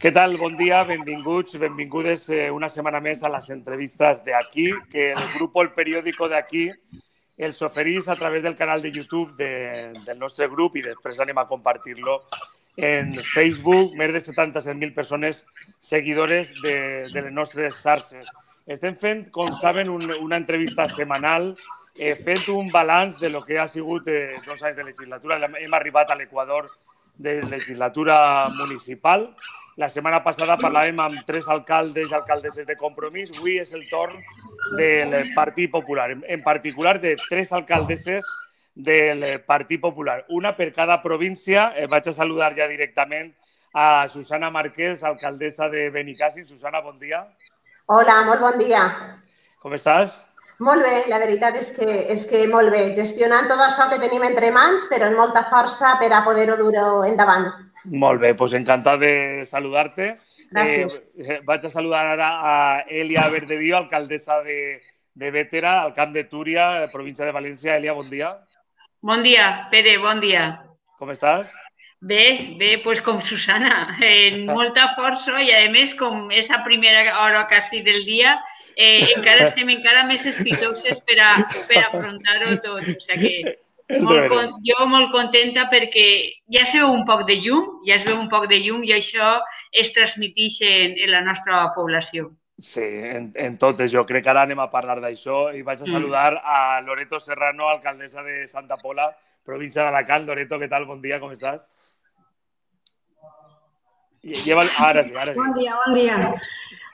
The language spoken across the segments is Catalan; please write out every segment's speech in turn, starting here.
Què tal? Bon dia, benvinguts, benvingudes eh, una setmana més a les entrevistes d'Aquí, que el grup El Periódico d'Aquí els oferís a través del canal de YouTube de, del nostre grup i després anem a compartir-lo en Facebook, més de 77.000 persones seguidores de, de les nostres xarxes. Estem fent, com saben, un, una entrevista setmanal eh, fent un balanç de lo que ha sigut eh, dos anys de legislatura. Hem arribat a l'Equador de legislatura municipal. La setmana passada parlàvem amb tres alcaldes i alcaldesses de compromís. Avui és el torn del Partit Popular, en particular de tres alcaldesses del Partit Popular, una per cada província. Eh, vaig a saludar ja directament a Susana Marquès, alcaldessa de Benicàssim. Susana, bon dia. Hola, molt bon dia. Com estàs? Molt bé, la veritat és que, és que molt bé, gestionant tot això que tenim entre mans, però amb molta força per a poder-ho dur endavant. Molt bé, doncs encantat de saludar-te. Gràcies. Eh, vaig a saludar ara a Elia Verdevío, alcaldessa de, de Vétera, al Camp de Túria, província de València. Elia, bon dia. Bon dia, Pere, bon dia. Com estàs? Bé, bé, pues com Susana, en molta força i a més com és a primera hora quasi del dia, eh, encara estem encara més espitoses per, a, per afrontar-ho tot. O sigui que molt, con, jo molt contenta perquè ja es veu un poc de llum, ja es veu un poc de llum i això es transmiteix en, en la nostra població. Sí, en, en totes. Jo crec que ara anem a parlar d'això i vaig a mm. saludar mm. a Loreto Serrano, alcaldessa de Santa Pola, província d'Alacant. Loreto, què tal? Bon dia, com estàs? Lleva... Ara sí, ara sí. Bon dia, bon dia.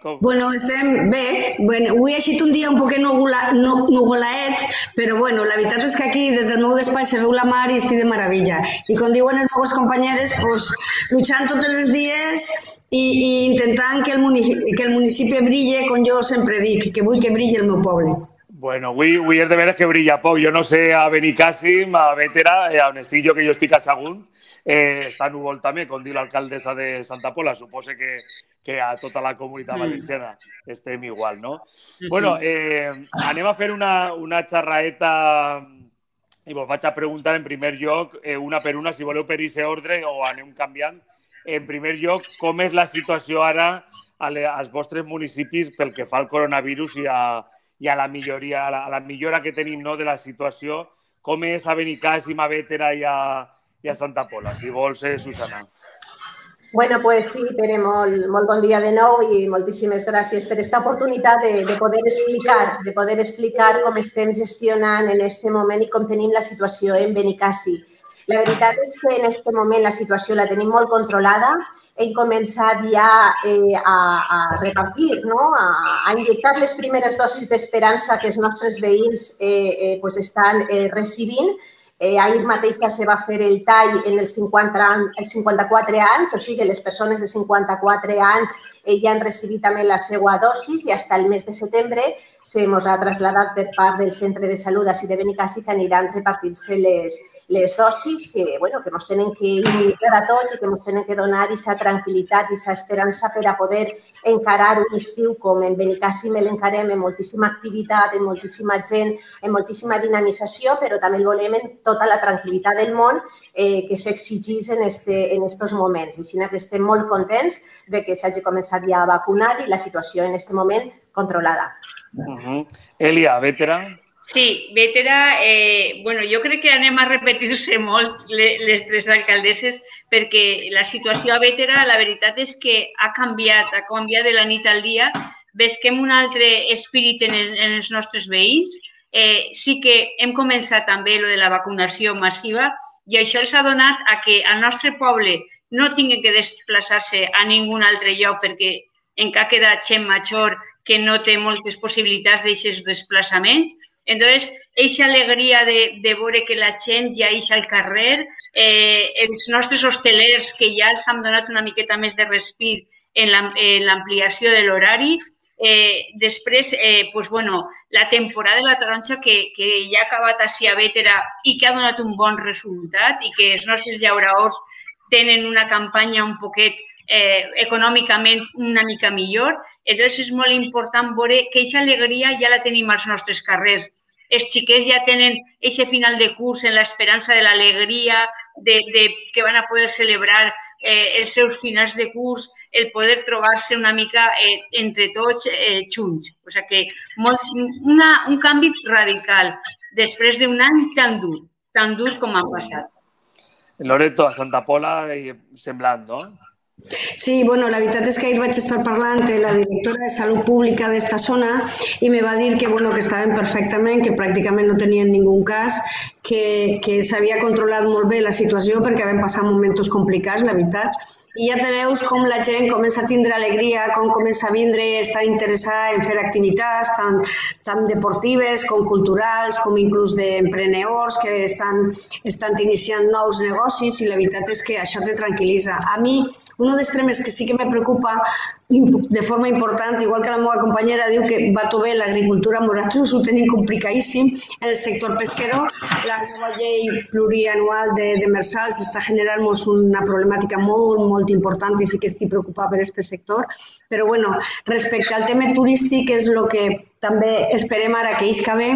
Com? Bueno, estem bé. Bueno, avui ha sigut un dia un poquet nugula, no, nugolaet, però bueno, la veritat és que aquí des del meu despatx se veu la mar i estic de meravella. I com diuen els meus companyeres, pues, luchant tots els dies i, i intentant que el, municipi, que el municipi brille, com jo sempre dic, que vull que brilli el meu poble. Bueno, avui, avui és de veres que brilla poc. Jo no sé a Benicàssim, a Vétera, eh, on estic jo, que jo estic assegut, eh, està núvol també, com diu l'alcaldessa de Santa Pola. Suposo que, que a tota la comunitat mm. valenciana estem igual, no? Bueno, eh, anem a fer una, una xerraeta i vos vaig a preguntar en primer lloc, eh, una per una, si voleu per aquest ordre o anem canviant. En primer lloc, com és la situació ara als vostres municipis pel que fa al coronavirus i a, i a la milloria, a la, a la millora que tenim no, de la situació, com és a Benicàssim, a Vétera i a, i a Santa Pola. Si vols, eh, Susana. Bueno, pues sí, Pere, molt, molt bon dia de nou i moltíssimes gràcies per aquesta oportunitat de, de poder explicar de poder explicar com estem gestionant en aquest moment i com tenim la situació en Benicàssim. La veritat és que en aquest moment la situació la tenim molt controlada hem començat ja eh, a, a repartir, no? a, a injectar les primeres dosis d'esperança que els nostres veïns eh, eh, pues estan eh, recibint. Eh, ahir mateix ja se va fer el tall en els, 50, els 54 anys, o sigui, les persones de 54 anys eh, ja han recibit també la seva dosis i fins el mes de setembre se ens ha traslladat per part del Centre de Salut així de Benicàssim que aniran repartir-se les, les dosis que, bueno, que ens tenen que immunitzar a tots i que ens tenen que donar aquesta tranquil·litat i aquesta esperança per a poder encarar un estiu com en Benicàssim l'encarem amb moltíssima activitat, amb moltíssima gent, amb moltíssima dinamització, però també el volem en tota la tranquil·litat del món eh, que s'exigís en, este, en estos moments. I que estem molt contents de que s'hagi començat ja a vacunar i la situació en aquest moment controlada. Uh -huh. Elia, veterà? Sí, Vétera, eh, bueno, jo crec que anem a repetir-se molt les tres alcaldesses perquè la situació a Vétera, la veritat és que ha canviat, ha canviat de la nit al dia. Vesquem un altre espírit en, el, en els nostres veïns. Eh, sí que hem començat també lo de la vacunació massiva i això els ha donat a que al nostre poble no tingui que desplaçar-se a ningú altre lloc perquè encara queda gent major que no té moltes possibilitats d'aquests desplaçaments. Entonces, esa alegria de, de veure que la gent ja és al carrer, eh, els nostres hostelers que ja els han donat una miqueta més de respir en l'ampliació de l'horari, Eh, després, eh, pues, bueno, la temporada de la taronja que, que ja ha acabat a Vétera i que ha donat un bon resultat i que els nostres llauraors tenen una campanya un poquet eh, econòmicament una mica millor. Entonces és molt important veure que aquesta alegria ja la tenim als nostres carrers. Els xiquets ja tenen aquest final de curs en l'esperança de l'alegria, de, de que van a poder celebrar eh, els seus finals de curs el poder trobar-se una mica eh, entre tots eh, junts. O sigui que molt, una, un canvi radical després d'un any tan dur, tan dur com ha passat. Loreto, a Santa Pola semblant, no? Sí, bueno, la veritat és que ahir vaig estar parlant amb la directora de Salut Pública d'esta zona i me va dir que, bueno, que estaven perfectament, que pràcticament no tenien ningú cas, que, que s'havia controlat molt bé la situació perquè vam passar moments complicats, la veritat, i ja te veus com la gent comença a tindre alegria, com comença a vindre està interessada en fer activitats tant, tant deportives com culturals, com inclús d'emprenedors que estan, estan iniciant nous negocis i la veritat és que això te tranquil·litza. A mi, un dels temes que sí que me preocupa de forma important, igual que la meva companyera diu que va tot bé l'agricultura, nosaltres ho tenim complicadíssim en el sector pesquero. La nova llei plurianual de, de Mersals està generant una problemàtica molt, molt important i sí que estic preocupada per aquest sector. Però bueno, respecte al tema turístic és el que també esperem ara que isca bé,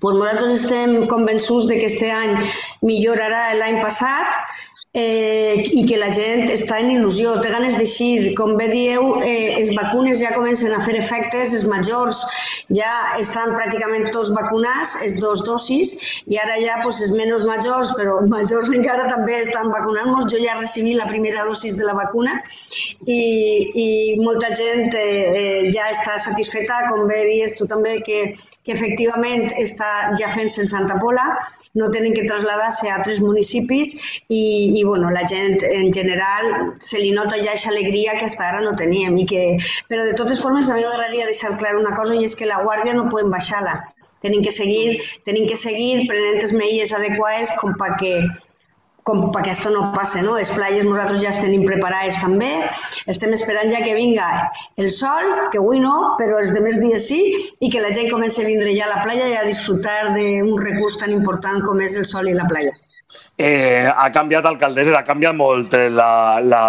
pues nosaltres estem convençuts de que aquest any millorarà l'any passat eh, i que la gent està en il·lusió, té ganes d'eixir. Com bé dieu, eh, les vacunes ja comencen a fer efectes, els majors ja estan pràcticament tots vacunats, els dos dosis, i ara ja pues, els menys majors, però majors encara també estan vacunant-nos. Jo ja recibí la primera dosis de la vacuna i, i molta gent eh, eh, ja està satisfeta, com bé dius tu també, que, que efectivament està ja fent-se en Santa Pola, no tenen que traslladar-se a altres municipis i, i bueno, la gent en general se li nota ja aquesta alegria que fins ara no teníem. I que, però de totes formes a mi m'agradaria deixar clar una cosa i és que la guàrdia no podem baixar-la. Tenim que seguir, tenim que seguir prenent les medides adequades com perquè com perquè això no passe, no? Les platges nosaltres ja les tenim preparades també, estem esperant ja que vinga el sol, que avui no, però els demés dies sí, i que la gent comenci a vindre ja a la platja i a disfrutar d'un recurs tan important com és el sol i la platja. Eh, ha canviat, alcaldessa, ha canviat molt la, la,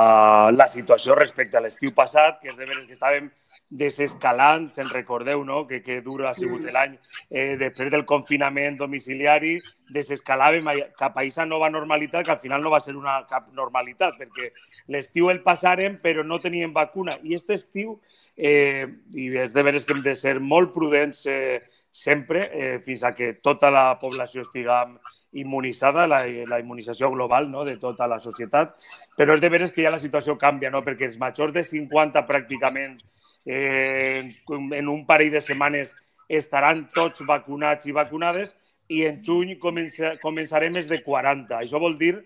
la situació respecte a l'estiu passat, que és de veres que estàvem desescalant, se'n recordeu, no? que, que dur ha sigut l'any eh, després del confinament domiciliari, desescalàvem cap a aquesta nova normalitat, que al final no va ser una cap normalitat, perquè l'estiu el passàrem, però no teníem vacuna. I aquest estiu, eh, i és de veres que hem de ser molt prudents eh, sempre, eh, fins a que tota la població estiga immunitzada, la, la immunització global no? de tota la societat, però és de veres que ja la situació canvia, no? perquè els majors de 50 pràcticament eh, en un parell de setmanes estaran tots vacunats i vacunades i en juny comença, començarem més de 40. Això vol dir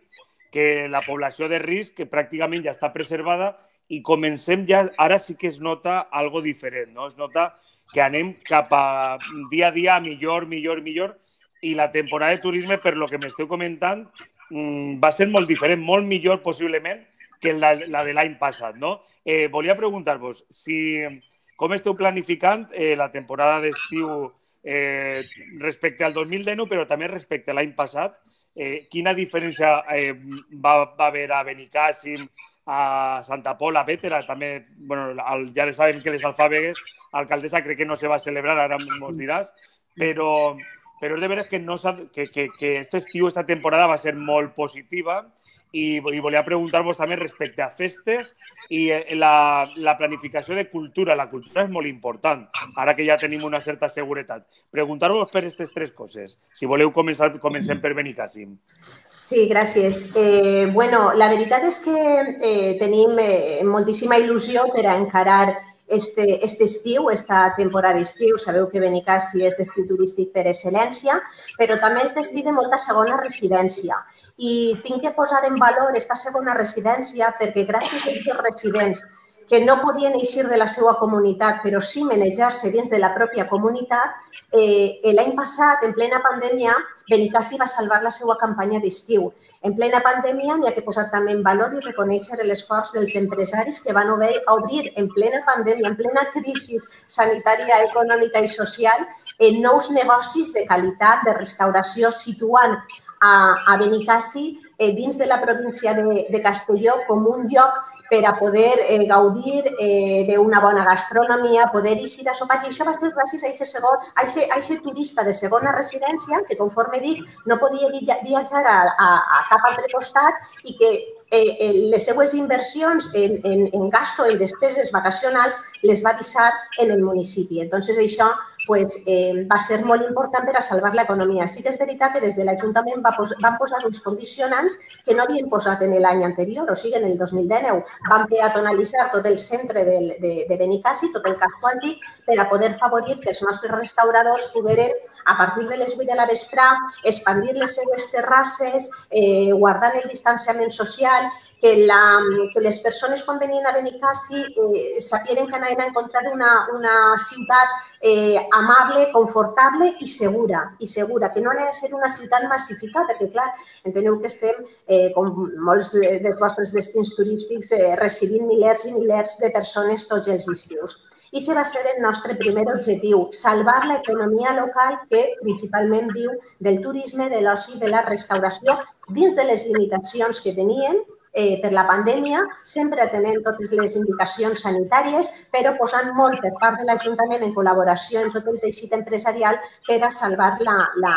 que la població de risc que pràcticament ja està preservada i comencem ja, ara sí que es nota algo diferent, no? Es nota que anem cap a dia a dia millor, millor, millor i la temporada de turisme, per lo que m'esteu comentant, mm, va ser molt diferent, molt millor possiblement que la, la de l'any passat, no? Eh, volia preguntar-vos si, com esteu planificant eh, la temporada d'estiu eh, respecte al 2019, però també respecte a l'any passat. Eh, quina diferència eh, va, va haver a Benicàssim, a Santa Pola, a Bétera, també, bueno, el, ja sabem que les alfàbegues, alcaldessa crec que no se va celebrar, ara mos diràs, però, però és de veres que, no que, que, que este estiu, esta temporada va ser molt positiva i, i volia preguntar-vos també respecte a festes i eh, la, la planificació de cultura. La cultura és molt important, ara que ja tenim una certa seguretat. Preguntar-vos per aquestes tres coses. Si voleu començar, comencem per Benicàssim. Sí, gràcies. Eh, bueno, la veritat és que eh, tenim eh, moltíssima il·lusió per a encarar este, este estiu, esta temporada d'estiu. Sabeu que Benicàssim és destí turístic per excel·lència, però també és destí de molta segona residència i tinc que posar en valor aquesta segona residència perquè gràcies a aquests residents que no podien eixir de la seva comunitat, però sí manejar-se dins de la pròpia comunitat, eh, l'any passat, en plena pandèmia, Benicassi va salvar la seva campanya d'estiu. En plena pandèmia n'hi ha que posar també en valor i reconèixer l'esforç dels empresaris que van obrir en plena pandèmia, en plena crisi sanitària, econòmica i social, en nous negocis de qualitat, de restauració, situant a, a eh, dins de la província de, de Castelló com un lloc per a poder eh, gaudir eh, d'una bona gastronomia, poder eixir a sopar. I això va ser gràcies a aquest segon, a aquest, a turista de segona residència que, conforme dic, no podia viatjar a, a, a cap altre costat i que eh, eh, les seues inversions en, en, en gasto, en despeses vacacionals, les va deixar en el municipi. Entonces, això pues, eh, va ser molt important per a salvar l'economia. Sí que és veritat que des de l'Ajuntament va pos van posar uns condicionants que no havien posat en l'any anterior, o sigui, en el 2019. Van peatonalitzar tot el centre de, de, de Benicassi, tot el casco antic, per a poder favorir que els nostres restauradors pogueren, a partir de les 8 de la vesprà, expandir les seues terrasses, eh, guardant el distanciament social que, la, que les persones quan venien a Benicassi eh, sapien que anaven a encontrar una, una ciutat eh, amable, confortable i segura, i segura, que no ha de ser una ciutat massificada, perquè, clar, enteneu que estem, eh, com molts dels vostres destins turístics, eh, recibint milers i milers de persones tots els estius. I això va ser el nostre primer objectiu, salvar l'economia local que principalment viu del turisme, de l'oci, de la restauració, dins de les limitacions que tenien eh, per la pandèmia, sempre atenent totes les indicacions sanitàries, però posant molt per part de l'Ajuntament en col·laboració amb tot el teixit empresarial per a salvar la, la,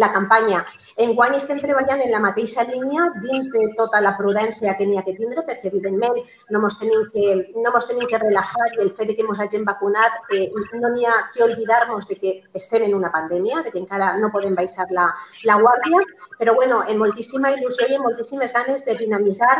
la campanya. Enguany estem treballant en la mateixa línia dins de tota la prudència que n'hi ha que tindre, perquè evidentment no ens tenim que, no mos tenim que relajar i el fet de que ens hagin vacunat eh, no n'hi ha que oblidar-nos de que estem en una pandèmia, de que encara no podem baixar la, la guàrdia, però bueno, en moltíssima il·lusió i en moltíssimes ganes de dinamitzar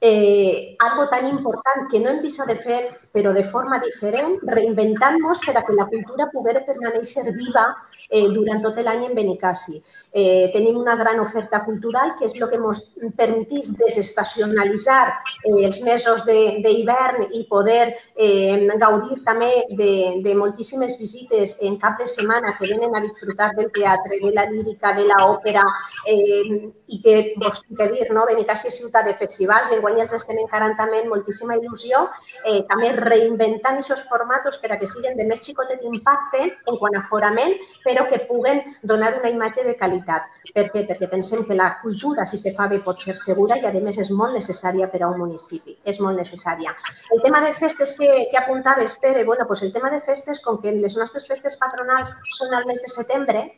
eh, algo tan important que no hem deixat de fer, però de forma diferent, reinventant-nos per a que la cultura poguera permanèixer viva eh, durant tot l'any en Benicassi. Eh, tenim una gran oferta cultural que és el que ens permetís desestacionalitzar eh, els mesos d'hivern i poder eh, gaudir també de, de moltíssimes visites en cap de setmana que venen a disfrutar del teatre, de la lírica, de l'òpera eh, i que vos que dir, no? Benicàssia és ciutat de festivals, enguany els estem encarant també amb moltíssima il·lusió, eh, també reinventant aquests formats per a que siguin de més xicotet impacte en quant a forament, però que puguen donar una imatge de qualitat. Per què? Perquè pensem que la cultura, si se fa bé, pot ser segura i, a més, és molt necessària per a un municipi. És molt necessària. El tema de festes que, que apuntaves, Pere, bueno, pues el tema de festes, com que les nostres festes patronals són al mes de setembre,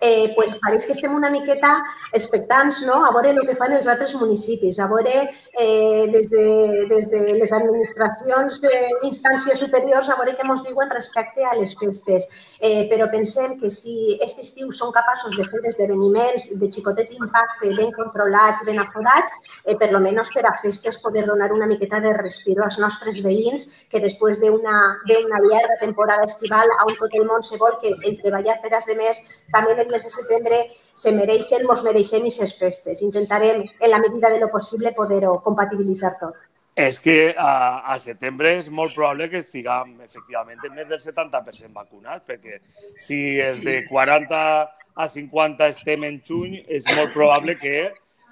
eh, pues pareix que estem una miqueta expectants no? a veure el que fan els altres municipis, a veure eh, des, de, des de les administracions, eh, instàncies superiors, a veure què ens diuen respecte a les festes. Eh, però pensem que si aquest estiu són capaços de fer esdeveniments de xicotet impacte ben controlats, ben aforats, eh, per lo menys per a festes poder donar una miqueta de respiro als nostres veïns que després d'una llarga temporada estival on tot el món se vol que en treballar per als demés també el mes de setembre se mereixen, mos mereixem aquestes festes. Intentarem, en la medida de lo possible, poder-ho compatibilitzar tot. És que a, a setembre és molt probable que estiguem efectivament en més del 70% vacunats, perquè si és de 40 a 50 estem en juny, és molt probable que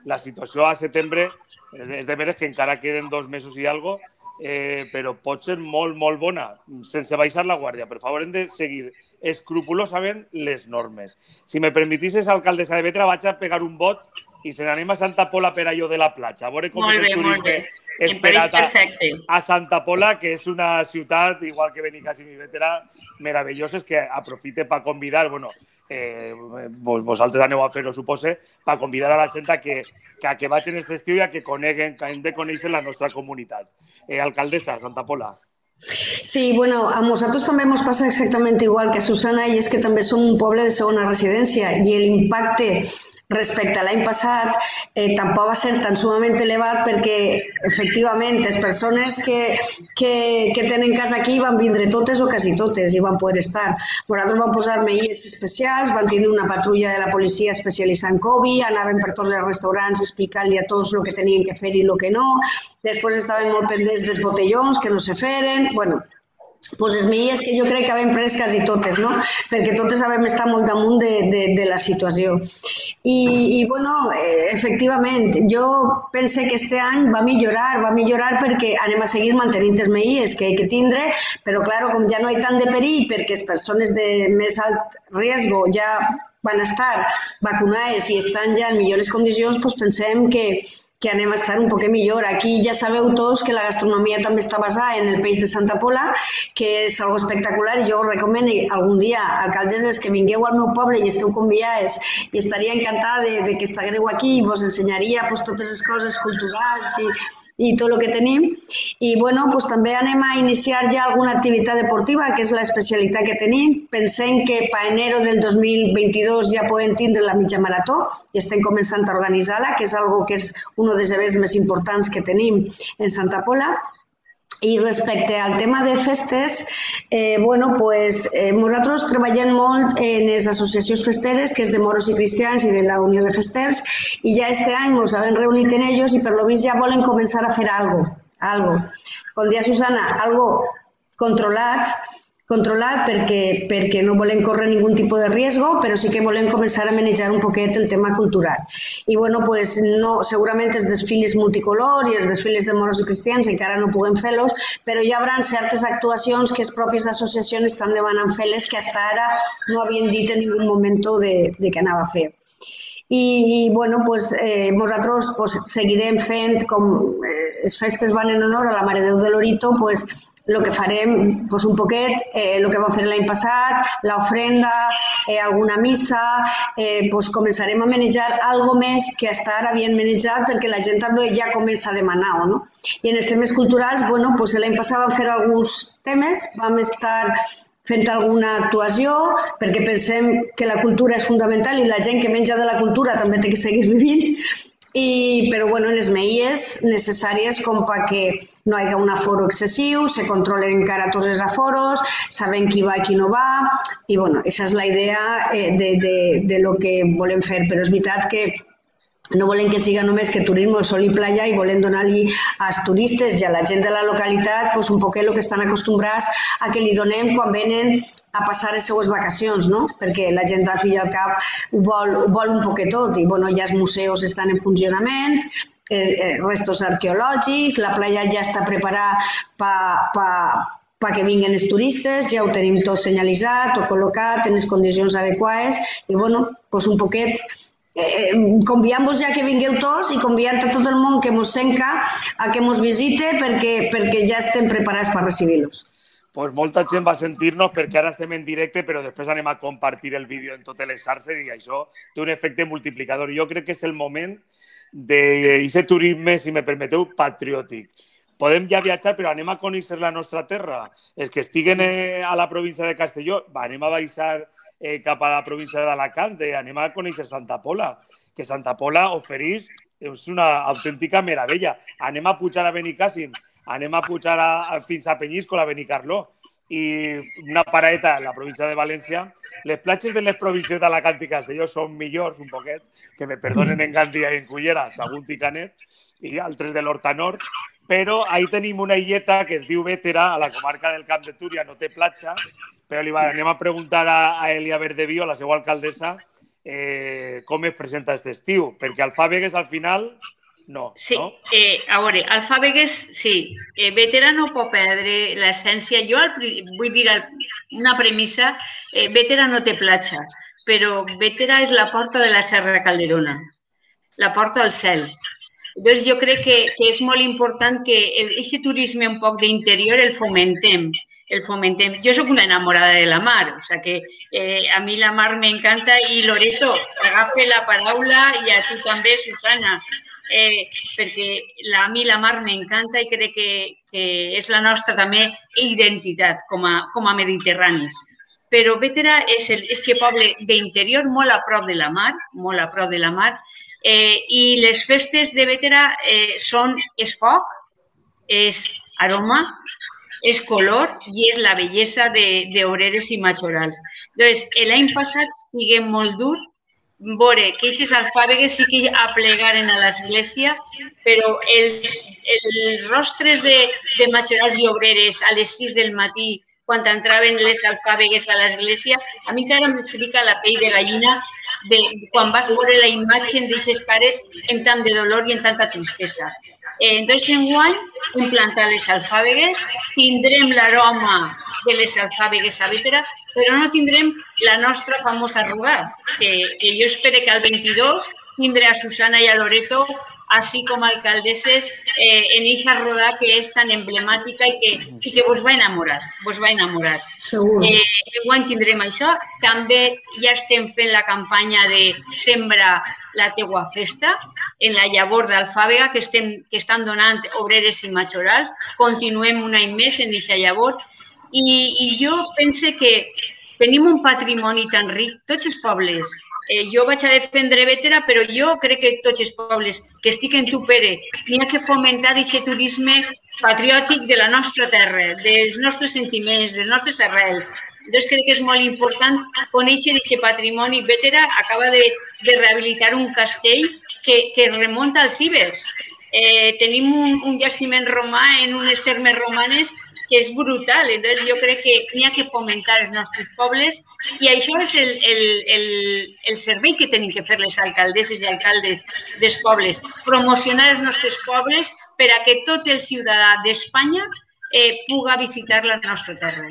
la situació a setembre, és de veres que encara queden dos mesos i algo, eh, però pot ser molt, molt bona, sense baixar la guàrdia. Per favor, hem de seguir escrupulosament les normes. Si me permetisses, alcaldessa de Betra, vaig a pegar un vot i se n'anem a Santa Pola per allò de la platja. A veure com molt és el turisme esperat a, a Santa Pola, que és una ciutat, igual que Benicàssim i Vetera, meravellosa, que aprofite per convidar, bueno, eh, vosaltres aneu a fer-ho, supose, per convidar a la gent a que, que, a que vagin aquest estiu i a que coneguen, que hem de conèixer la nostra comunitat. Eh, alcaldessa, Santa Pola. Sí, bueno, a nosaltres també ens passa exactament igual que a Susana i és que també som un poble de segona residència i l'impacte respecte a l'any passat eh, tampoc va ser tan sumament elevat perquè efectivament les persones que, que, que tenen casa aquí van vindre totes o quasi totes i van poder estar. Nosaltres vam posar meies especials, van tenir una patrulla de la policia especialitzada en Covid, anaven per tots els restaurants explicant-li a tots el que tenien que fer i el que no, després estaven molt pendents dels botellons que no se feren, bueno, pues les medides que jo crec que havem pres quasi totes, no? perquè totes havem estat molt damunt de, de, de la situació. I, i bueno, eh, efectivament, jo pense que este any va millorar, va millorar perquè anem a seguir mantenint les medides que hay que tindre, però claro, com ja no hi tant de perill perquè les persones de més alt risc ja van estar vacunades i estan ja en millors condicions, doncs pensem que, que anem a estar un poc millor. Aquí ja sabeu tots que la gastronomia també està basada en el peix de Santa Pola, que és algo espectacular i jo us recomano algun dia, alcaldeses, que vingueu al meu poble i esteu convidades i estaria encantada de, de que estigueu aquí i vos ensenyaria pues, totes les coses culturals i i tot el que tenim. I bueno, doncs també anem a iniciar ja alguna activitat deportiva, que és l'especialitat que tenim. Pensem que per enero del 2022 ja podem tindre la mitja marató i estem començant a organitzar-la, que és algo que és un dels events més importants que tenim en Santa Pola. I respecte al tema de festes, eh, bueno, pues, eh, nosaltres treballem molt en les associacions festeres, que és de moros i cristians i de la Unió de Festers, i ja este any ens hem reunit en ells i per lo vist ja volen començar a fer algo, algo. Com dia Susana, algo controlat, controlat perquè, perquè no volem córrer ningú tipus de riesgo, però sí que volem començar a manejar un poquet el tema cultural. I bueno, pues no, segurament els desfiles multicolor i els desfiles de moros i cristians encara no puguem fer-los, però hi haurà certes actuacions que les pròpies associacions estan demanant fer-les que fins ara no havien dit en ningú moment de, de què anava a fer. I, i bueno, pues, eh, nosaltres pues, seguirem fent, com eh, les festes van en honor a la Mare Déu de l'Orito, pues, el que farem pues, un poquet, eh, el que vam fer l'any passat, l'ofrenda, eh, alguna missa, eh, pues, començarem a manejar algo més que hasta ara havien manejat perquè la gent també ja comença a demanar. No? I en els temes culturals, bueno, pues, l'any passat vam fer alguns temes, vam estar fent alguna actuació, perquè pensem que la cultura és fundamental i la gent que menja de la cultura també té que seguir vivint, i, però bueno, les medides necessàries com perquè no hi hagi un aforo excessiu, se controlen encara tots els aforos, sabem qui va i qui no va, i bueno, aquesta és la idea eh, de, de, de lo que volem fer, però és veritat que no volem que siga només que turisme, sol i playa i volem donar-li als turistes i a la gent de la localitat pues, un poquet el que estan acostumbrats a que li donem quan venen a passar les seues vacacions, no? perquè la gent al fi i al cap ho vol, ho vol un poquet tot i bueno, ja els museus estan en funcionament, eh, eh, restos arqueològics, la playa ja està preparada per pa, pa que vinguin els turistes, ja ho tenim tot senyalitzat, tot col·locat en les condicions adequades i bueno, pues un poquet eh, conviant-vos ja que vingueu tots i conviant a tot el món que mos senca a que mos visite perquè, perquè ja estem preparats per recibir-los pues molta gent va sentir-nos perquè ara estem en directe, però després anem a compartir el vídeo en totes les xarxes i això té un efecte multiplicador. Jo crec que és el moment d'aquest turisme, si me permeteu, patriòtic. Podem ja viatjar, però anem a conèixer la nostra terra. Els que estiguen eh, a la província de Castelló, va, anem a baixar eh, cap a la província d'Alacant, anem a conèixer Santa Pola, que Santa Pola ofereix és una autèntica meravella. Anem a pujar a Benicàssim, anem a pujar a, a, fins a Penyíscola, a Benicarló, i una paradeta a la província de València. Les platges de les províncies d'Alacant i Castelló són millors, un poquet, que me perdonen en Gandia i en Cullera, Sagunt i Canet, i altres de l'Horta Nord, però ahí tenim una illeta que es diu Vétera, a la comarca del Camp de Túria, no té platja, però li va, anem a preguntar a, a Elia Verdevío, la seva alcaldessa, eh, com es presenta aquest estiu, perquè Alfàbegues al final no, sí, no? Eh, a veure, Alfàbegues, sí, eh, Vetera no pot perdre l'essència. Jo el, vull dir una premissa, eh, Vetera no té platja, però Vetera és la porta de la Serra Calderona, la porta al cel. Llavors jo crec que, que és molt important que aquest turisme un poc d'interior el fomentem, el fomentem. Jo sóc una enamorada de la mar, o sea que eh, a mi la mar m'encanta i Loreto, agafa la paraula i a tu també, Susana eh, perquè la, a mi la mar m'encanta i crec que, que és la nostra també identitat com a, com a mediterranis. Però Bétera és el, aquest poble d'interior molt a prop de la mar, molt a prop de la mar, eh, i les festes de Bétera eh, són és foc, és aroma, és color i és la bellesa d'obreres i majorals. Doncs, l'any passat siguem molt dur veure que aquestes alfàbegues sí que aplegaren a l'església, però els, els rostres de, de matxerals i obreres a les 6 del matí, quan entraven les alfàbegues a l'església, a mi encara em fica la pell de gallina de, quan vas veure la imatge d'aquestes cares amb tant de dolor i amb tanta tristesa. Eh, doncs, enguany, implantar les alfàbegues, tindrem l'aroma de les alfàbegues a Vétera, però no tindrem la nostra famosa rugat, que, que jo espero que al 22 tindré a Susana i a Loreto així com alcaldesses eh, en eixa roda que és tan emblemàtica i que, i que vos va enamorar, vos va enamorar. Segur. Eh, enguany tindrem això. També ja estem fent la campanya de Sembra la teua festa en la llavor d'Alfàbega que, estem, que estan donant obreres i majorals. Continuem un any més en aquesta llavor i, i jo pense que tenim un patrimoni tan ric, tots els pobles, eh, jo vaig a defendre Vetera, però jo crec que tots els pobles que estic en Tupere n'hi ha que fomentar aquest turisme patriòtic de la nostra terra, dels nostres sentiments, dels nostres arrels. Doncs crec que és molt important conèixer aquest patrimoni. Vetera acaba de, de rehabilitar un castell que, que remunta als cibers. Eh, tenim un, un jaciment romà en unes termes romanes que és brutal. Entonces, jo crec que n'hi ha que fomentar els nostres pobles i això és el, el, el, el servei que tenim que fer les alcaldesses i alcaldes dels pobles, promocionar els nostres pobles per a que tot el ciutadà d'Espanya eh, puga visitar la nostra terra.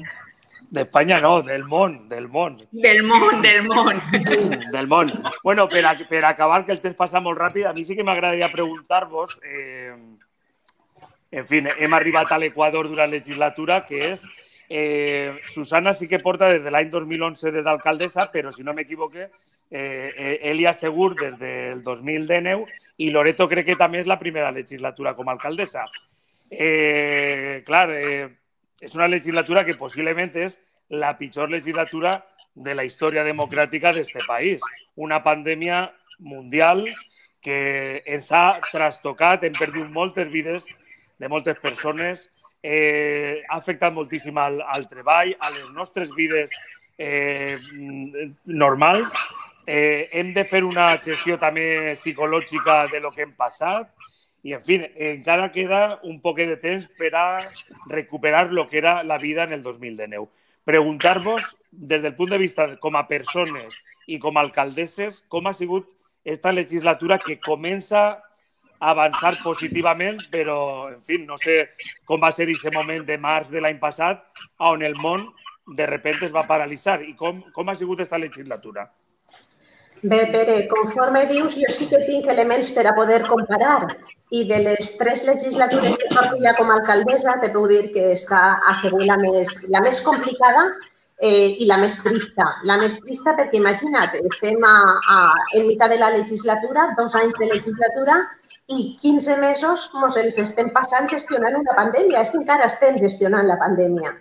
D'Espanya no, del món, del món. Del món, del món. Del món. Bueno, per, a, per acabar, que el temps passa molt ràpid, a mi sí que m'agradaria preguntar-vos eh, en fi, hem arribat a l'Equador d'una legislatura que és... Eh, Susana sí que porta des de l'any 2011 des d'alcaldessa, però si no m'equivoque, eh, eh, Elia Segur des del 2019 i Loreto crec que també és la primera legislatura com a alcaldessa. Eh, clar, eh, és una legislatura que possiblement és la pitjor legislatura de la història democràtica d'este país. Una pandèmia mundial que ens ha trastocat, hem perdut moltes vides de moltes persones, eh, ha afectat moltíssim al, al treball, a les nostres vides eh, normals. Eh, hem de fer una gestió també psicològica de lo que hem passat i, en fi, encara queda un poc de temps per a recuperar lo que era la vida en el 2019. Preguntar-vos, des del punt de vista com a persones i com a alcaldesses, com ha sigut esta legislatura que comença avançar positivament, però, en fi, no sé com va ser aquest moment de març de l'any passat on el món de repente es va paralitzar i com, com ha sigut aquesta legislatura. Bé, Pere, conforme dius, jo sí que tinc elements per a poder comparar i de les tres legislatures que porto ja com a alcaldessa te puc dir que està a segur la més, la més complicada eh, i la més trista. La més trista perquè, imagina't, estem a, a, en mitjà de la legislatura, dos anys de legislatura, i 15 mesos ens els estem passant gestionant una pandèmia. És que encara estem gestionant la pandèmia.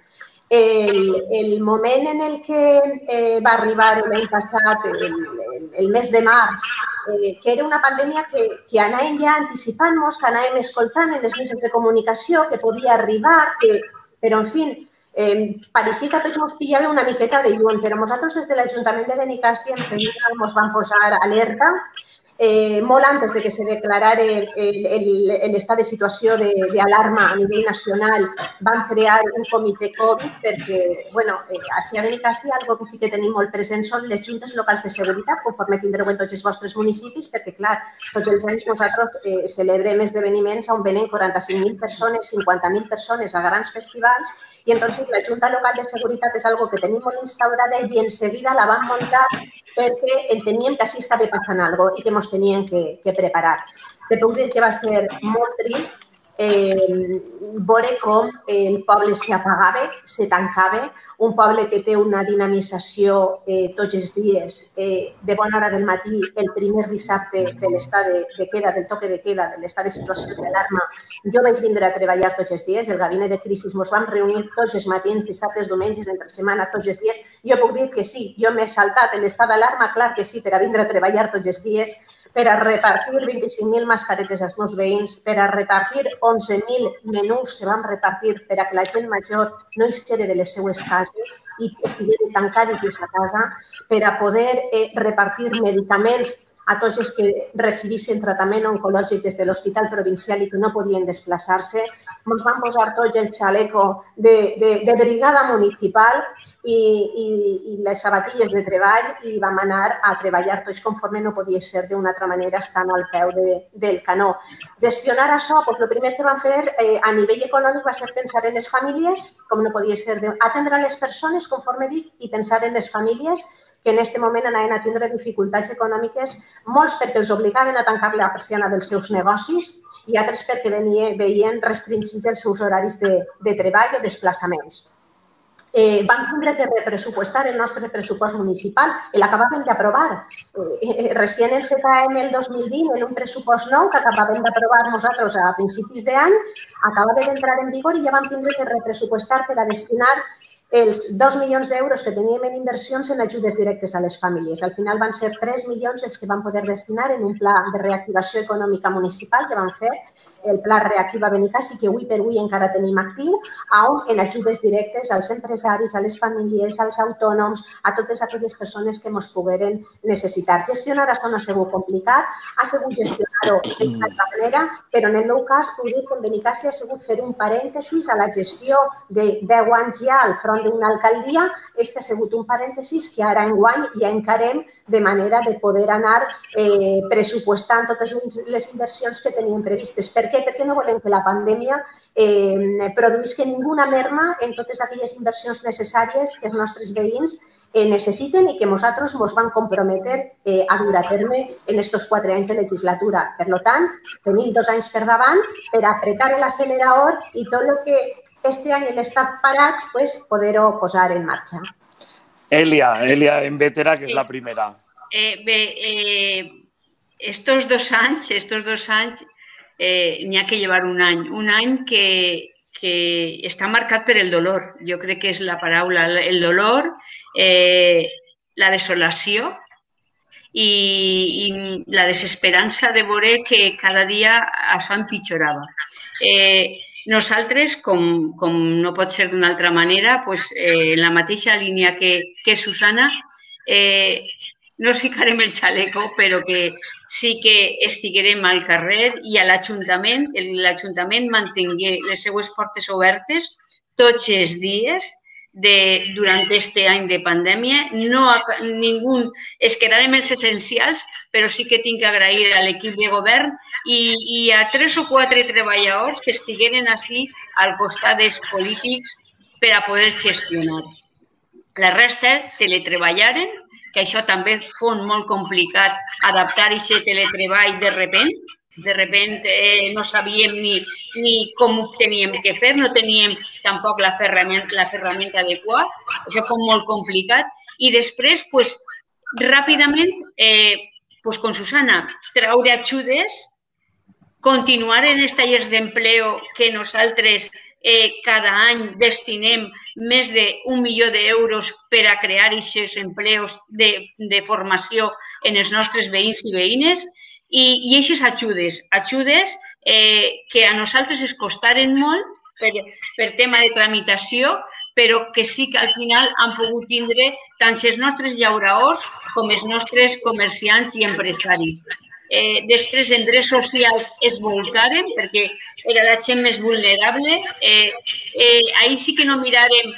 El, el moment en el que eh, va arribar l'any passat, el, el, el mes de març, eh, que era una pandèmia que, que anàvem ja anticipant-nos, que anàvem escoltant en els mitjans de comunicació, que podia arribar, que, però, en fi, eh, pareixia que tots ens pillava una miqueta de lluny, però nosaltres des de l'Ajuntament de Benicàssia en seguida ens vam posar alerta eh, molt antes de que se declarara l'estat de situació d'alarma a nivell nacional, van crear un comitè Covid perquè, bueno, eh, així a Benicàssia, algo que sí que tenim molt present són les juntes locals de seguretat, conforme tindreu en tots els vostres municipis, perquè, clar, tots els anys nosaltres eh, celebrem esdeveniments on venen 45.000 persones, 50.000 persones a grans festivals i entonces la Junta Local de Seguretat és algo que tenim molt instaurada i en seguida la van muntar perquè enteníem que així estava passant alguna cosa i que ens tenien que, preparar. Te puc dir que va ser molt trist eh, veure com el poble s'apagava, se tancava, un poble que té una dinamització eh, tots els dies, eh, de bona hora del matí, el primer dissabte de l'estat de, de queda, del toque de queda, de l'estat de situació d'alarma. Jo vaig vindre a treballar tots els dies, el gabinet de crisi ens vam reunir tots els matins, dissabtes, diumenges, entre setmana, tots els dies. Jo puc dir que sí, jo m'he saltat l'estat d'alarma, clar que sí, per a vindre a treballar tots els dies, per a repartir 25.000 mascaretes als meus veïns, per a repartir 11.000 menús que vam repartir per a que la gent major no es quede de les seues cases i estigui tancada dins la casa, per a poder eh, repartir medicaments a tots els que recibissin tractament oncològic des de l'Hospital Provincial i que no podien desplaçar-se. Ens vam posar tots el xaleco de, de, de brigada municipal i, i, i les sabatilles de treball i vam anar a treballar tots conforme no podia ser d'una altra manera estant al peu de, del canó. Gestionar això, doncs, el primer que vam fer eh, a nivell econòmic va ser pensar en les famílies, com no podia ser, de, atendre les persones, conforme dic, i pensar en les famílies que en aquest moment anaven a tindre dificultats econòmiques, molts perquè els obligaven a tancar la persiana dels seus negocis i altres perquè veien restringits els seus horaris de, de treball o desplaçaments eh, vam tindre que repressupostar el nostre pressupost municipal i l'acabàvem d'aprovar. Eh, eh, recient encetem el 2020 en un pressupost nou que acabàvem d'aprovar nosaltres a principis d'any, acabava d'entrar en vigor i ja vam tindre que repressupostar per a destinar els 2 milions d'euros que teníem en inversions en ajudes directes a les famílies. Al final van ser 3 milions els que van poder destinar en un pla de reactivació econòmica municipal que van fer el Pla Reactiva Benicàssi, que avui per avui encara tenim actiu, on en ajudes directes als empresaris, a les famílies, als autònoms, a totes aquelles persones que ens pogueren necessitar. Gestionar això no ha sigut complicat, ha sigut gestionar-ho d'altra manera, però en el meu cas puc dir que en Benicàssi ha sigut fer un parèntesis a la gestió de 10 anys ja al front d'una alcaldia. Este ha sigut un parèntesis que ara enguany ja encarem de manera de poder anar eh, pressupostant totes les inversions que teníem previstes. Per què? Perquè no volem que la pandèmia eh, produïsca ninguna merma en totes aquelles inversions necessàries que els nostres veïns eh, necessiten i que nosaltres ens vam comprometre eh, a dur a terme en aquests quatre anys de legislatura. Per tant, tenim dos anys per davant per apretar l'accelerador i tot el que este any hem estat parats, pues, poder-ho posar en marxa. Elia, Elia en Vetera, que sí. és la primera. Eh, eh, estos dos anys, estos dos anys, eh, n'hi ha que llevar un any. Un any que, que està marcat per el dolor. Jo crec que és la paraula, el dolor, eh, la desolació i, i la desesperança de veure que cada dia això empitjorava. Eh, nosaltres, com, com no pot ser d'una altra manera, pues, eh, en la mateixa línia que, que Susana, eh, no ens ficarem el xaleco, però que sí que estiguerem al carrer i a l'Ajuntament, l'Ajuntament mantingui les seues portes obertes tots els dies de, durant este any de pandèmia. No, ningú, es quedarem els essencials, però sí que tinc que agrair a l'equip de govern i, i a tres o quatre treballadors que estigueren així al costat dels polítics per a poder gestionar. La resta teletreballaren, que això també fon molt complicat adaptar aquest teletreball de repent, de repente eh, no sabíem ni, ni com ho teníem que fer, no teníem tampoc la ferramenta, la ferramenta adequada, això fou molt complicat. I després, pues, ràpidament, eh, pues, con Susana, traure ajudes, continuar en els tallers d'empleo que nosaltres eh, cada any destinem més d'un milió d'euros per a crear aquests empleos de, de formació en els nostres veïns i veïnes i, i aquestes ajudes, ajudes eh, que a nosaltres es costaren molt per, per tema de tramitació, però que sí que al final han pogut tindre tant els nostres llauraors com els nostres comerciants i empresaris. Eh, després, en drets socials es volcaren perquè era la gent més vulnerable. Eh, eh, ahir sí que no mirarem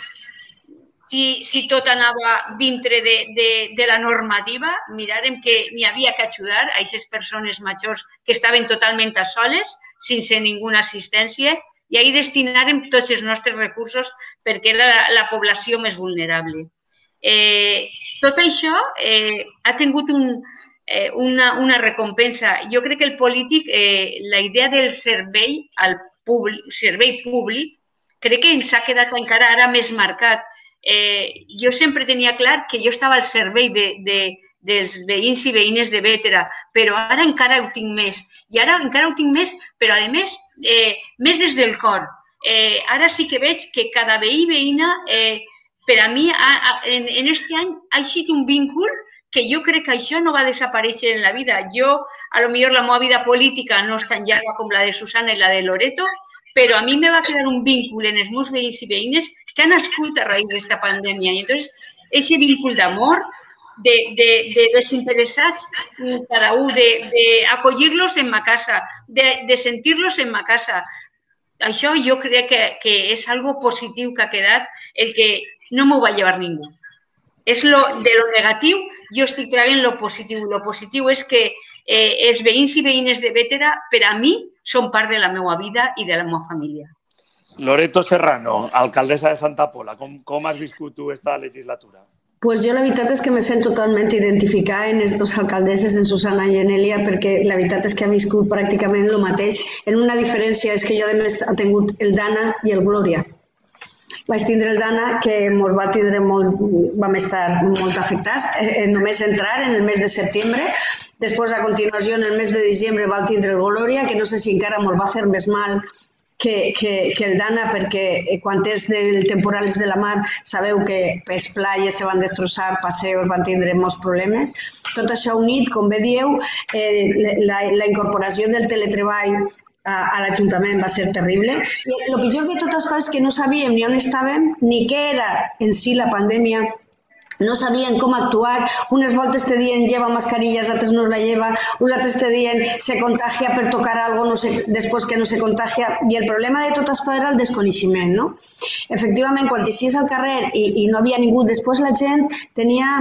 si, si tot anava dintre de, de, de la normativa, mirarem que n'hi havia que ajudar a aquestes persones majors que estaven totalment a soles, sense ninguna assistència, i ahir destinarem tots els nostres recursos perquè era la, la població més vulnerable. Eh, tot això eh, ha tingut un, eh, una, una recompensa. Jo crec que el polític, eh, la idea del servei al públic, servei públic, crec que ens ha quedat encara ara més marcat eh, jo sempre tenia clar que jo estava al servei de, de, dels veïns i veïnes de Bétera, però ara encara ho tinc més. I ara encara ho tinc més, però a més, eh, més des del cor. Eh, ara sí que veig que cada veí i veïna, eh, per a mi, a, a, en, en este any ha sigut un vínculo que jo crec que això no va desaparèixer en la vida. Jo, a lo millor la meva vida política no és tan llarga com la de Susana i la de Loreto, però a mi me va quedar un vínculo en els meus veïns i veïnes que han nascut a raïs d'esta pandèmia. I entonces, ese d'amor, de, de, de desinteressats cada un, d'acollir-los en ma casa, de, de sentir-los en ma casa. Això jo crec que, que és algo positiu que ha quedat, el que no m'ho va llevar ningú. És lo, de lo negatiu, jo estic traient lo positiu. Lo positiu és que eh, els veïns i veïnes de Bétera, per a mi, són part de la meva vida i de la meva família. Loreto Serrano, alcaldessa de Santa Pola, com, com has viscut tu esta legislatura? Pues jo la veritat és que me sento totalment identificada en les dues alcaldesses, en Susana i en Elia, perquè la veritat és que ha viscut pràcticament el mateix. En una diferència és que jo, a més, he tingut el Dana i el Glòria. Vaig tindre el Dana, que ens va tindre molt, vam estar molt afectats. Eh, eh, només entrar en el mes de setembre, després a continuació en el mes de desembre va tindre el Glòria, que no sé si encara ens va fer més mal que, que, que el Dana, perquè eh, quan és del temporals de la mar sabeu que les playes se van destrossar, passeos van tindre molts problemes. Tot això unit, com bé dieu, eh, la, la incorporació del teletreball a, a l'Ajuntament va ser terrible. I el pitjor de tot això és que no sabíem ni on estàvem ni què era en si la pandèmia no sabien com actuar, unes voltes te diuen lleva mascarillas, altres no la lleva, uns altres te diuen se contagia per tocar algo no sé, després que no se contagia, i el problema de tot això era el desconeixement, no? Efectivament, quan eixies al carrer i, i no havia ningú, després la gent tenia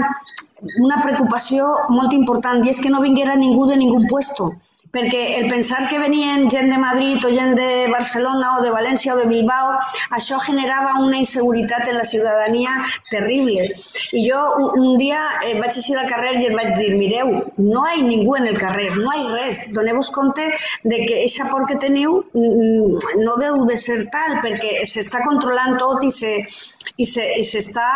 una preocupació molt important i és que no vinguera ningú de ningú puesto perquè el pensar que venien gent de Madrid o gent de Barcelona o de València o de Bilbao, això generava una inseguretat en la ciutadania terrible. I jo un dia eh, vaig aixir al carrer i em vaig dir, mireu, no hi ha ningú en el carrer, no hi ha res, doneu-vos compte de que aquesta por que teniu mm, no deu de ser tal, perquè s'està controlant tot i se, i s'està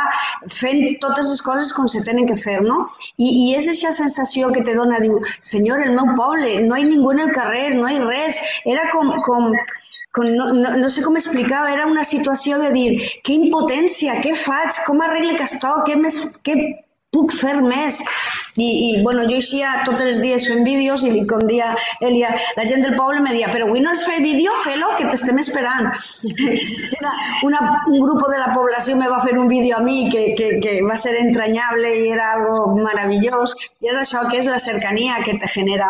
fent totes les coses com se tenen que fer, no? I, i és aquesta sensació que te dona, diu, senyor, el meu poble, no hi ningú en el carrer, no hi res. Era com, com, com no, no, no sé com explicar, era una situació de dir, que impotència, què faig, com arregle que esto, què, més, què puc fer més? I, i bueno, jo eixia tots els dies fent vídeos i com dia Elia, la gent del poble me dia, però avui no has fet vídeo, felo, que t'estem esperant. Era una, un grup de la població me va fer un vídeo a mi que, que, que va ser entranyable i era algo meravellós. I és això que és la cercania que te genera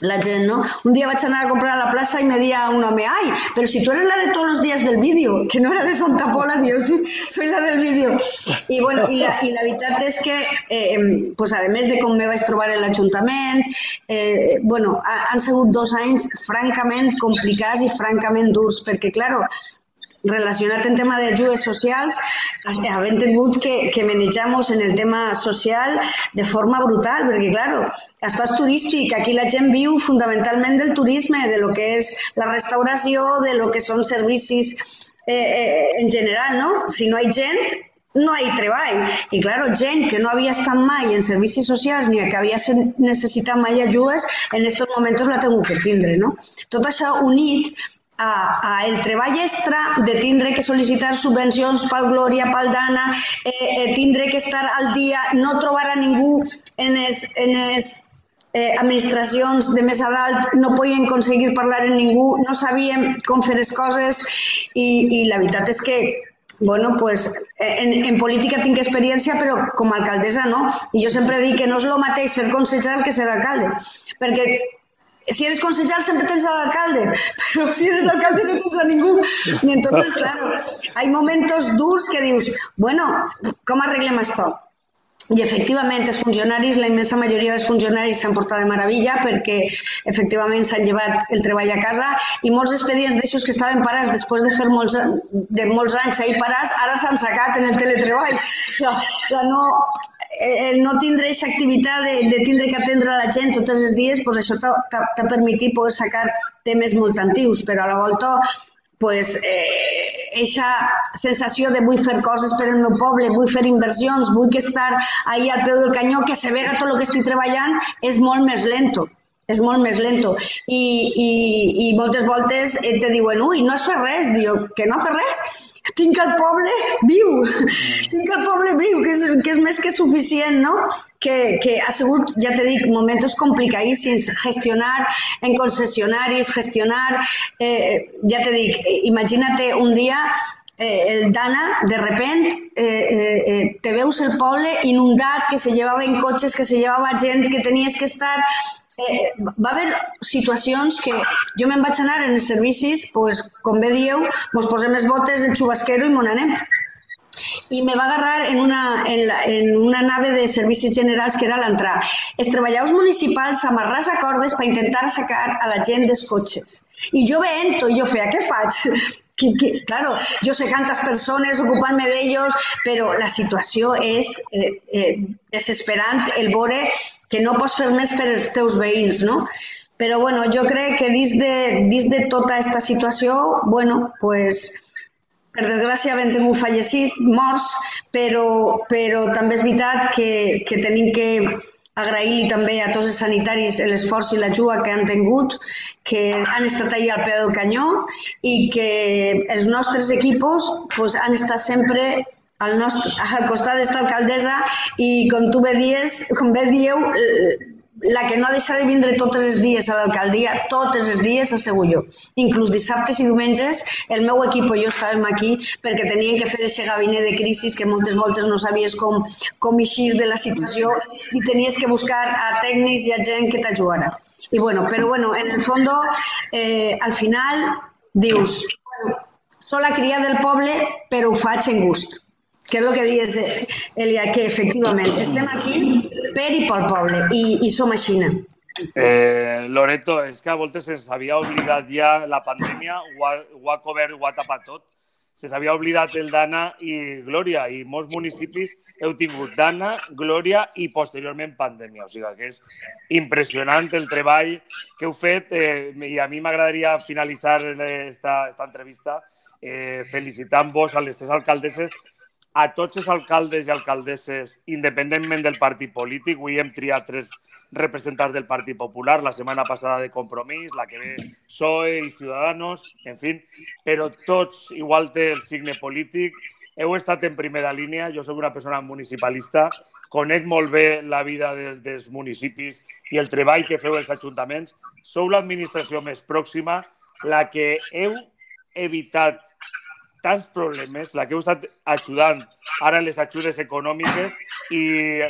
la gent, ¿no? Un dia vaig anar a comprar a la plaça i me dia un home, ai, però si tu eres la de tots els dies del vídeo, que no era de Santa Pola, diu, sí, soy la del vídeo. I, bueno, i, la, i la veritat és que, eh, pues, a més de com me vaig trobar en l'Ajuntament, eh, bueno, han sigut dos anys francament complicats i francament durs, perquè, claro, relacionat en tema de ajudes socials, havent tingut que, que manejar-nos en el tema social de forma brutal, perquè, claro, això és turístic, aquí la gent viu fundamentalment del turisme, de lo que és la restauració, de lo que són servicis eh, eh, en general, no? Si no hi ha gent, no hi ha treball. I, claro, gent que no havia estat mai en servicis socials ni que havia necessitat mai ajudes, en aquests moments la tengo que tindre, no? Tot això unit a, a el treball extra de tindre que sol·licitar subvencions pel Glòria, pel Dana, eh, eh, tindre que estar al dia, no trobar a ningú en les, en les eh, administracions de més a dalt, no podien aconseguir parlar amb ningú, no sabíem com fer les coses i, i la veritat és que Bueno, pues en, en política tinc experiència, però com a alcaldessa no. I jo sempre dic que no és el mateix ser consellera que ser alcalde, perquè si eres concejal siempre tienes al alcalde, pero si eres alcalde no tienes a ningún. Y entonces, claro, hay momentos duros que dius, bueno, com arreglem això? I efectivament, els funcionaris, la immensa majoria dels funcionaris s'han portat de meravella perquè efectivament s'han llevat el treball a casa i molts expedients d'aixòs que estaven parats després de fer molts, de molts anys ahir parats, ara s'han sacat en el teletreball. La, la no, el no tindre aquesta activitat de, de tindre que atendre la gent tots els dies, pues això t'ha permitit poder sacar temes molt antius, però a la volta pues, eh, eixa sensació de vull fer coses per al meu poble, vull fer inversions, vull que estar ahí al peu del canyó, que se vega tot el que estic treballant, és molt més lento és molt més lento. I, i, i moltes voltes te diuen, ui, no has fet res. Diu, que no has fet res? Tinc el poble viu, tinc el poble viu, que és, que és més que suficient, no? Que, que ha sigut, ja t'he dit, moments complicadíssims, gestionar en concessionaris, gestionar, eh, ja t'he dit, imagina't un dia eh, el Dana, de repent, eh, eh, eh, te veus el poble inundat, que se llevava en cotxes, que se llevava gent, que tenies que estar eh, va haver situacions que jo me'n vaig anar en els servicis, pues, com bé dieu, mos posem les botes, el xubasquero i mon anem. I me va agarrar en una, en, la, en una nave de servicis generals que era l'entrar. Els treballadors municipals amarrats a cordes per intentar sacar a la gent dels cotxes. I jo veient i jo feia, què faig? Que, que, claro, jo sé cantes persones ocupant-me d'ells, però la situació és eh, eh, desesperant el veure que no pots fer més per els teus veïns, no? Però bueno, jo crec que dins de, dins de tota aquesta situació, bueno, pues, per desgràcia hem tingut fallecits, morts, però, però també és veritat que, que tenim que agrair també a tots els sanitaris l'esforç i l'ajuda que han tingut, que han estat allà al peu del canyó i que els nostres equipos pues, han estat sempre al, nostre, al costat d'esta alcaldessa i com tu bé dies, com bé dieu, la que no ha deixat de vindre tots els dies a l'alcaldia, tots els dies sigut jo. Inclús dissabtes i diumenges, el meu equip i jo estàvem aquí perquè tenien que fer aquest gabinet de crisi que moltes voltes no sabies com, com eixir de la situació i tenies que buscar a tècnics i a gent que t'ajudara. I bueno, però bueno, en el fons, eh, al final dius, bueno, sóc la cria del poble, però ho faig en gust que és el que dius, eh, Elia, que efectivament estem aquí per i pel poble i, i som així. Eh, Loreto, és que a voltes se'ns havia oblidat ja la pandèmia, ho ha, ho ha cobert, ho ha tapat tot. Se s'havia oblidat el Dana i Glòria i molts municipis heu tingut Dana, Glòria i posteriorment pandèmia. O sigui que és impressionant el treball que heu fet eh, i a mi m'agradaria finalitzar esta, esta entrevista eh, felicitant-vos a les tres alcaldesses a tots els alcaldes i alcaldesses, independentment del partit polític. Avui hem triat tres representants del Partit Popular, la setmana passada de Compromís, la que ve PSOE i Ciudadanos, en fi, però tots igual té el signe polític. Heu estat en primera línia, jo sóc una persona municipalista, conec molt bé la vida de, dels municipis i el treball que feu els ajuntaments. Sou l'administració més pròxima, la que heu evitat tants problemes, la que heu estat ajudant ara les ajudes econòmiques i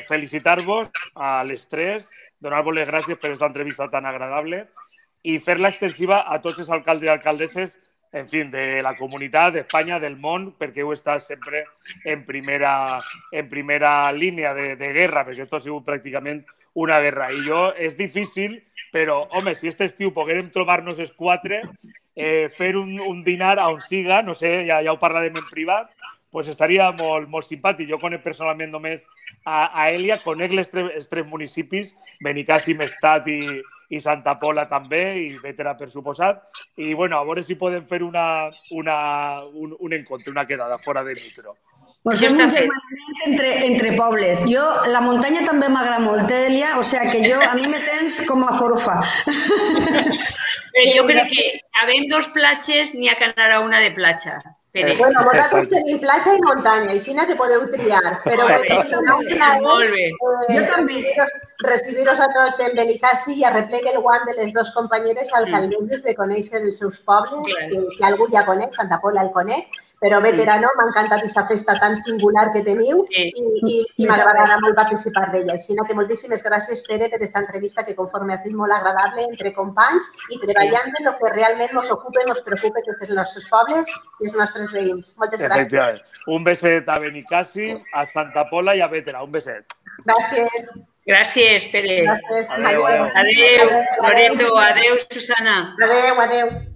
felicitar-vos a les tres, donar-vos les gràcies per aquesta entrevista tan agradable i fer-la extensiva a tots els alcaldes i alcaldesses en fi, de la comunitat, d'Espanya, del món, perquè heu estat sempre en primera, en primera línia de, de guerra, perquè això ha sigut pràcticament una guerra. I jo, és difícil, però, home, si aquest estiu poguérem trobar-nos els quatre, eh, fer un, un dinar on siga, no sé, ja, ja ho parlarem en privat, pues estaria molt, molt simpàtic. Jo conec personalment només a, a Elia, conec les tres, els tres municipis, Benicàssim, Estat i, i Santa Pola també, i Vetera per suposat. I bueno, a veure si podem fer una, una, un, un encontre, una quedada fora de micro. Pues és un germanament entre, entre pobles. Jo, la muntanya també m'agrada molt, Elia, o sea que jo, a mi me tens com a forfa. Jo crec que havent dos platges n'hi ha que anar a una de platja. Però... Bueno, vosaltres tenim platja i muntanya, i si no te podeu triar. Però molt bé, molt bé. Molt bé. Eh, jo també. Recibiros a tots en Benicassi i arreplegue el guant de les dues companyeres alcaldesses de conèixer els seus pobles, que, que algú ja coneix, Santa Pola el conec, però veterano, m'ha encantat aquesta festa tan singular que teniu i, i, i m'agradarà molt participar d'ella. Així que moltíssimes gràcies, Pere, per aquesta entrevista que, conforme has dit, molt agradable entre companys i treballant en el que realment ens ocupa i ens preocupa, que és els nostres pobles i els nostres veïns. Moltes gràcies. Un beset a Benicassi, a Santa Pola i a Vetera. Un beset. Gràcies. Gràcies, Pere. Gràcies. Adéu, adéu. Adéu, Loreto. Adéu, Susana. Adéu, adéu.